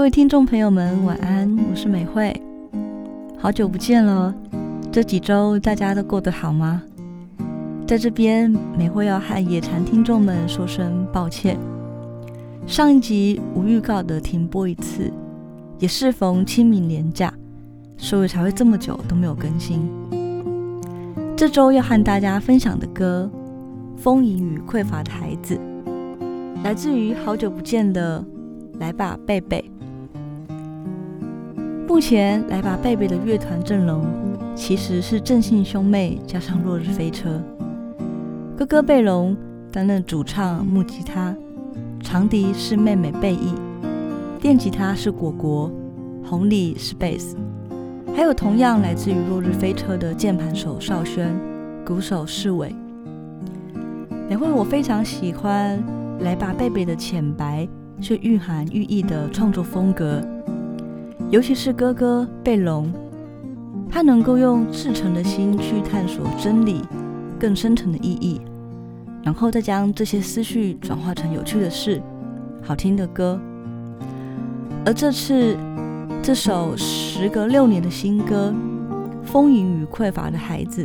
各位听众朋友们，晚安，我是美惠，好久不见了，这几周大家都过得好吗？在这边，美惠要和野禅听众们说声抱歉，上一集无预告的停播一次，也适逢清明连假，所以才会这么久都没有更新。这周要和大家分享的歌《丰盈与匮乏的孩子》，来自于好久不见的来吧贝贝。目前来吧贝贝的乐团阵容其实是正信兄妹加上落日飞车。哥哥贝隆担任主唱、木吉他，长笛是妹妹贝意，电吉他是果果，红里是贝斯，还有同样来自于落日飞车的键盘手邵轩，鼓手世伟。每回我非常喜欢来吧贝贝的浅白却蕴含寓意的创作风格，尤其是哥哥贝隆，他能够用赤诚的心去探索真理更深层的意义。然后再将这些思绪转化成有趣的事、好听的歌。而这次这首时隔六年的新歌《丰盈与匮乏的孩子》，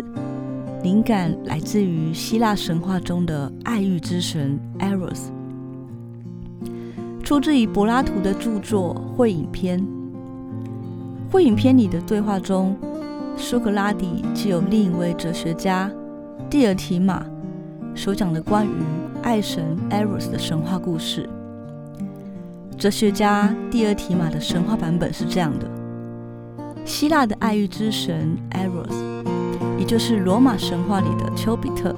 灵感来自于希腊神话中的爱欲之神 Eros，出自于柏拉图的著作《会影篇》。《会影篇》里的对话中，苏格拉底既有另一位哲学家蒂尔提马。所讲的关于爱神 Eros 的神话故事，哲学家蒂尔提马的神话版本是这样的：希腊的爱欲之神 Eros，也就是罗马神话里的丘比特，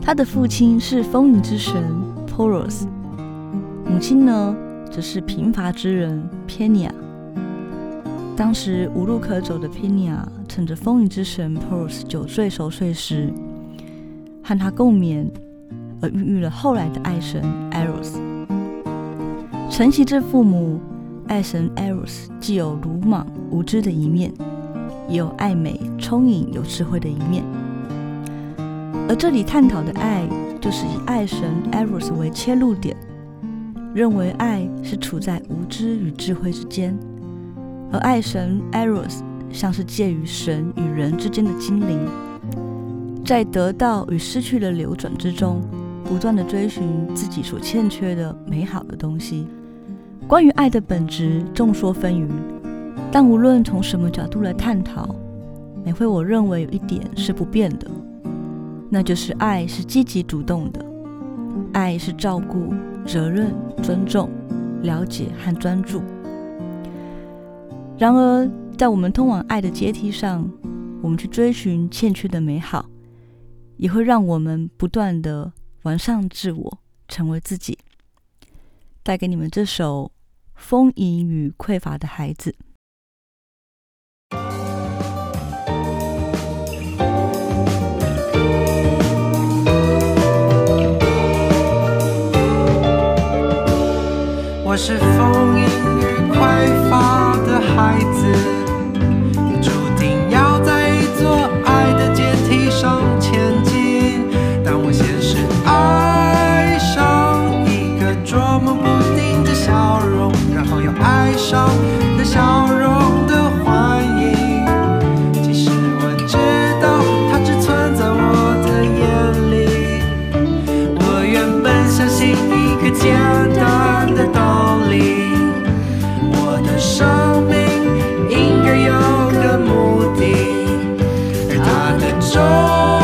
他的父亲是丰盈之神 Poros，母亲呢则是贫乏之人 Penia。当时无路可走的 Penia，趁着风雨之神 p o r s 酒醉熟睡时。和他共眠，而孕育了后来的爱神 Eros。承袭这父母，爱神 Eros 既有鲁莽无知的一面，也有爱美聪颖有智慧的一面。而这里探讨的爱，就是以爱神 Eros 为切入点，认为爱是处在无知与智慧之间，而爱神 Eros 像是介于神与人之间的精灵。在得到与失去的流转之中，不断的追寻自己所欠缺的美好的东西。关于爱的本质，众说纷纭，但无论从什么角度来探讨，每回我认为有一点是不变的，那就是爱是积极主动的，爱是照顾、责任、尊重、了解和专注。然而，在我们通往爱的阶梯上，我们去追寻欠缺的美好。也会让我们不断的完善自我，成为自己。带给你们这首《丰盈与匮乏的孩子》。我是风。孩子。strong.